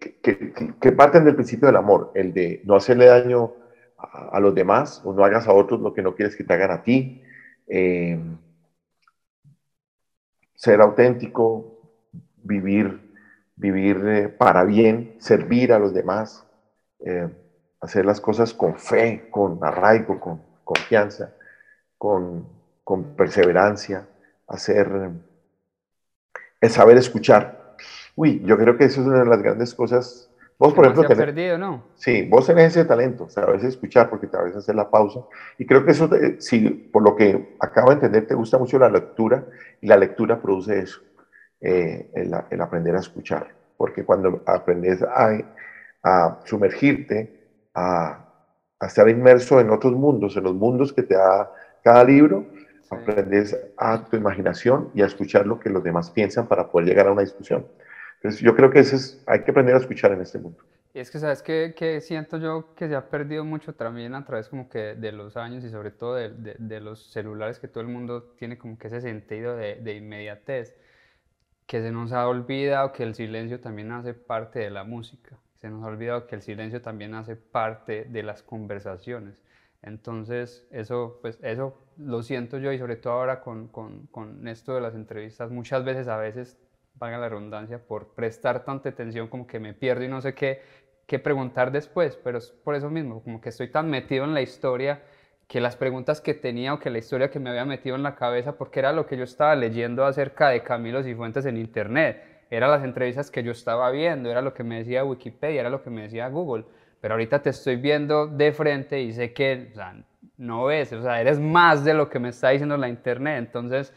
que parten del principio del amor, el de no hacerle daño a, los demás o no hagas a otros lo que no quieres que te hagan a ti. Eh, ser auténtico, vivir, vivir eh, para bien, servir a los demás, eh, hacer las cosas con fe, con arraigo, con confianza, con, con perseverancia, hacer, es saber escuchar. Uy, yo creo que eso es una de las grandes cosas Vos, por ejemplo, tenés, perdido, ¿no? Sí, vos tenés ese talento, sabes escuchar porque te sabes hacer la pausa. Y creo que eso, si por lo que acabo de entender, te gusta mucho la lectura y la lectura produce eso, eh, el, aprender a escuchar. Porque cuando aprendes a, a sumergirte, a, a, estar inmerso en otros mundos, en los mundos que te da cada libro, aprendes a tu imaginación y a escuchar lo que los demás piensan para poder llegar a una discusión. Entonces yo creo que eso es, hay que aprender a escuchar en este mundo. Y es que, ¿sabes qué, que siento yo que se ha perdido mucho también a través como que de los años y sobre todo de, de, los celulares que todo el mundo tiene como que ese sentido de, de, inmediatez, que se nos ha olvidado que el silencio también hace parte de la música, se nos ha olvidado que el silencio también hace parte de las conversaciones. Entonces, eso, pues, eso lo siento yo y sobre todo ahora con, con, con esto de las entrevistas, muchas veces a veces valga la redundancia, por prestar tanta atención como que me pierdo y no sé qué, qué preguntar después, pero es por eso mismo, como que estoy tan metido en la historia que las preguntas que tenía o que la historia que me había metido en la cabeza, porque era lo que yo estaba leyendo acerca de Camilo Cifuentes en internet, eran las entrevistas que yo estaba viendo, era lo que me decía Wikipedia, era lo que me decía Google, pero ahorita te estoy viendo de frente y sé que o sea, no ves, o sea, eres más de lo que me está diciendo la internet, entonces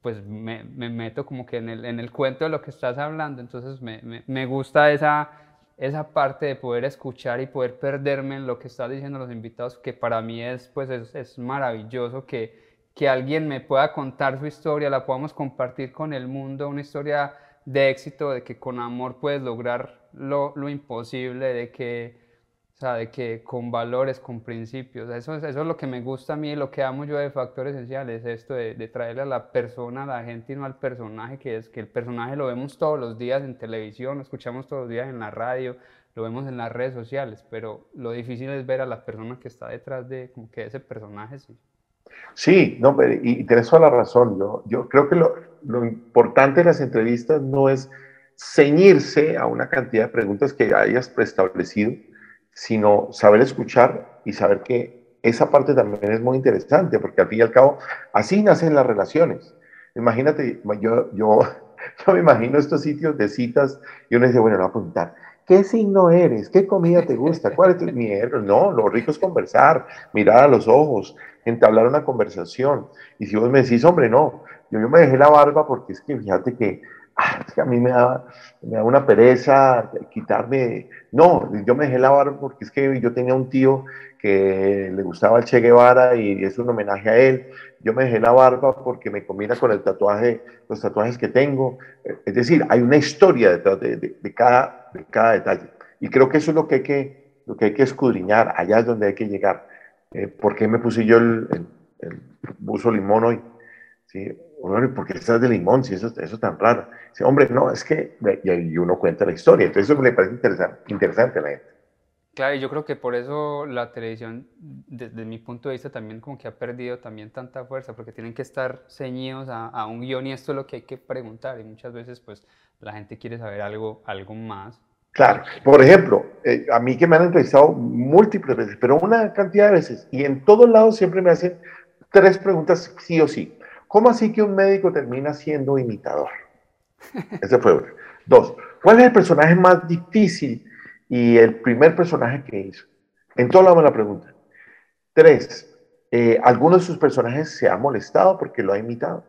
pues me, me, meto como que en el, en el, cuento de lo que estás hablando, entonces me, me, gusta esa, esa parte de poder escuchar y poder perderme en lo que están diciendo los invitados, que para mí es, pues es, es, maravilloso que, que alguien me pueda contar su historia, la podamos compartir con el mundo, una historia de éxito, de que con amor puedes lograr lo, lo imposible, de que sea, de que con valores, con principios, eso es, eso es lo que me gusta a mí, lo que amo yo de Factor Esencial, es esto de, de, traerle a la persona, a la gente y no al personaje, que es que el personaje lo vemos todos los días en televisión, lo escuchamos todos los días en la radio, lo vemos en las redes sociales, pero lo difícil es ver a la persona que está detrás de como que ese personaje, sí. Sí, no, y tienes toda la razón. Yo, yo creo que lo, lo importante de las entrevistas no es ceñirse a una cantidad de preguntas que hayas preestablecido, sino saber escuchar y saber que esa parte también es muy interesante, porque al fin y al cabo, así nacen las relaciones. Imagínate, yo, yo, yo me imagino estos sitios de citas y uno dice, bueno, no voy a preguntar, ¿qué signo eres? ¿Qué comida te gusta? ¿Cuál es tu mierda? No, lo rico es conversar, mirar a los ojos, entablar una conversación. Y si vos me decís, hombre, no, yo, yo me dejé la barba porque es que fíjate que Ah, es que a mí me da, me da una pereza quitarme. No, yo me dejé la barba porque es que yo tenía un tío que le gustaba el Che Guevara y es un homenaje a él. Yo me dejé la barba porque me combina con el tatuaje, los tatuajes que tengo. Es decir, hay una historia detrás de, de, cada, de cada detalle. Y creo que eso es lo que hay que, lo que, hay que escudriñar, allá es donde hay que llegar. eh, ¿por qué me puse yo el, el, buzo limón hoy? ¿Sí? ¿Por qué estás de limón? Si eso, eso es tan raro. Dice, hombre, no, es que, y uno cuenta la historia. Entonces eso me parece interesante, interesante a la gente. Claro, y yo creo que por eso la televisión, desde mi punto de vista, también como que ha perdido también tanta fuerza, porque tienen que estar ceñidos a, a, un guion y esto es lo que hay que preguntar. Y muchas veces, pues, la gente quiere saber algo, algo más. Claro, por ejemplo, eh, a mí que me han entrevistado múltiples veces, pero una cantidad de veces, y en todos lados siempre me hacen tres preguntas sí o sí. ¿Cómo así que un médico termina siendo imitador? Ese fue uno. Dos, ¿cuál es el personaje más difícil y el primer personaje que hizo. En todo lado me la pregunta. Tres, eh, ¿alguno de sus personajes se ha molestado porque lo ha imitado?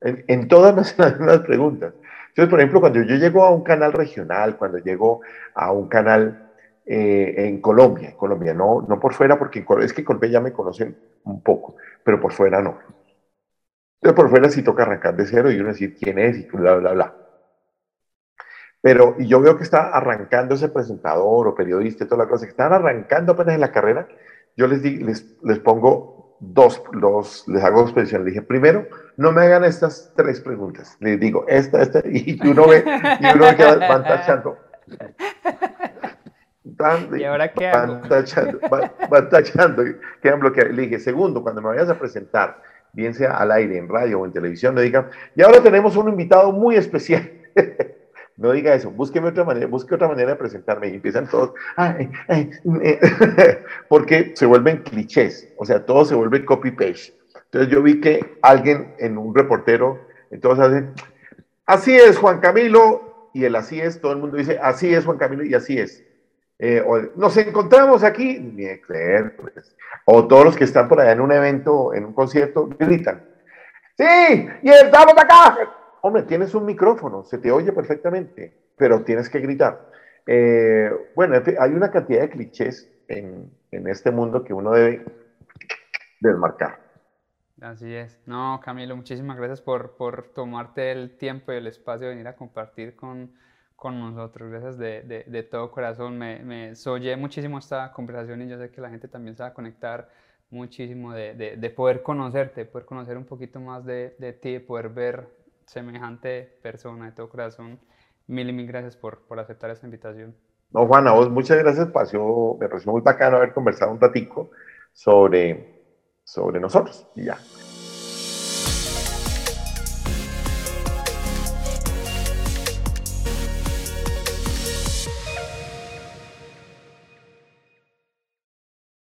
En, todas las, preguntas. Entonces, por ejemplo, cuando yo llego a un canal regional, cuando llego a un canal eh, en Colombia, en Colombia, no, no por fuera, porque es que Colombia ya me conocen un poco, pero por fuera no. Entonces, por fuera sí toca arrancar de cero y uno decir quién es y bla, bla, bla. Pero y yo veo que está arrancando ese presentador o periodista y toda la cosa, que están arrancando apenas en la carrera, yo les, les, les pongo dos, dos, les hago dos peticiones. dije, primero, no me hagan estas tres preguntas. Les digo, esta, esta, y uno ve, y uno ve que van tachando. ¿Y ahora qué van hago? Tachando, van, tachando, quedan bloqueados. Le dije, segundo, cuando me vayas a presentar, bien sea al aire, en radio o en televisión, me digan, y ahora tenemos un invitado muy especial. No diga eso, búsqueme otra manera, busque otra manera de presentarme y empiezan todos, porque se vuelven clichés, o sea, todo se vuelve copy-paste. Entonces yo vi que alguien en un reportero, entonces hace, así es Juan Camilo, y el así es, todo el mundo dice, así es Juan Camilo y así es. Eh, o, nos encontramos aquí, ni creer, pues. o todos los que están por allá en un evento, en un concierto, gritan, sí, y estamos acá, hombre, tienes un micrófono, se te oye perfectamente, pero tienes que gritar. Eh, bueno, hay una cantidad de clichés en, en, este mundo que uno debe desmarcar. Así es. No, Camilo, muchísimas gracias por, por tomarte el tiempo y el espacio de venir a compartir con, con nosotros. Gracias de, de, de, todo corazón. Me, me soñé muchísimo esta conversación y yo sé que la gente también se va a conectar muchísimo de, de poder conocerte, poder conocer un poquito más de, ti, de poder ver semejante persona de todo corazón. Mil y mil gracias por, por aceptar esta invitación. No, Juan, a vos muchas gracias. Pareció, me pareció muy bacano haber conversado un ratico sobre, sobre nosotros. Y ya.